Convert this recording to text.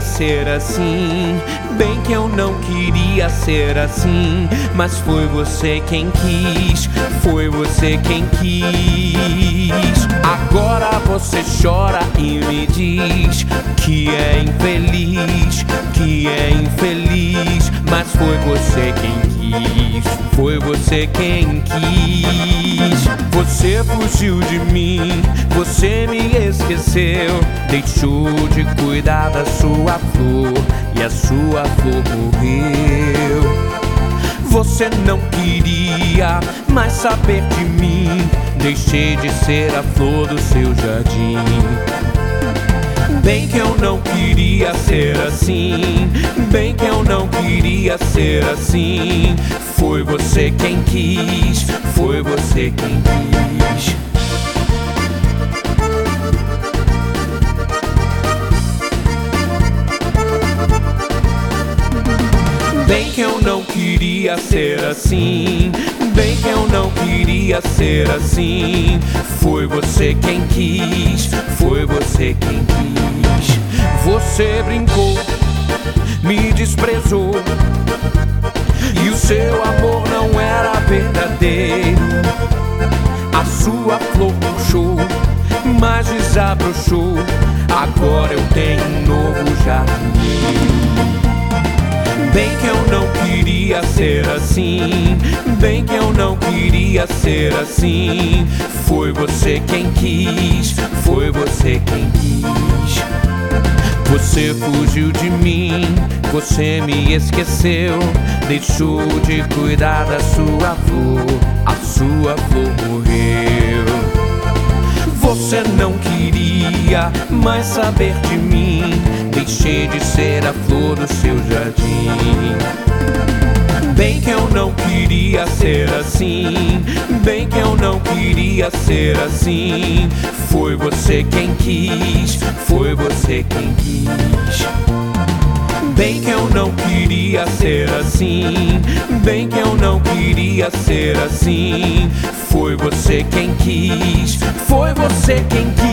ser assim. Bem que eu não queria ser assim. Mas foi você quem quis, foi você quem quis. Agora você chora e me diz que é infeliz, que é infeliz. Mas foi você quem quis, foi você quem quis. Você fugiu de mim, você me esqueceu, deixou de cuidar da sua flor e a sua flor morreu. Você não queria mais saber de mim, deixei de ser a flor do seu jardim. Bem que eu não queria ser assim, bem que eu não queria ser assim. Foi você quem quis, foi você quem quis. Bem que eu não queria ser assim, bem que eu não queria ser assim. Foi você quem quis, foi você quem quis. Você brincou, me desprezou, e o seu amor não era verdadeiro. A sua flor puxou, mas desabrochou. Agora eu tenho um novo jardineiro. Bem que eu não queria ser assim, bem que eu não queria ser assim. Foi você quem quis, foi você quem quis. Você fugiu de mim, você me esqueceu, deixou de cuidar da sua flor, a sua flor morreu. Você não queria mais saber de mim, deixei de ser a flor do seu jardim. Bem que eu não queria ser assim, bem que eu não queria ser assim. Foi você quem quis, foi você quem quis. Bem que eu não queria ser assim, bem que eu não queria ser assim. Foi você quem quis, foi você quem quis.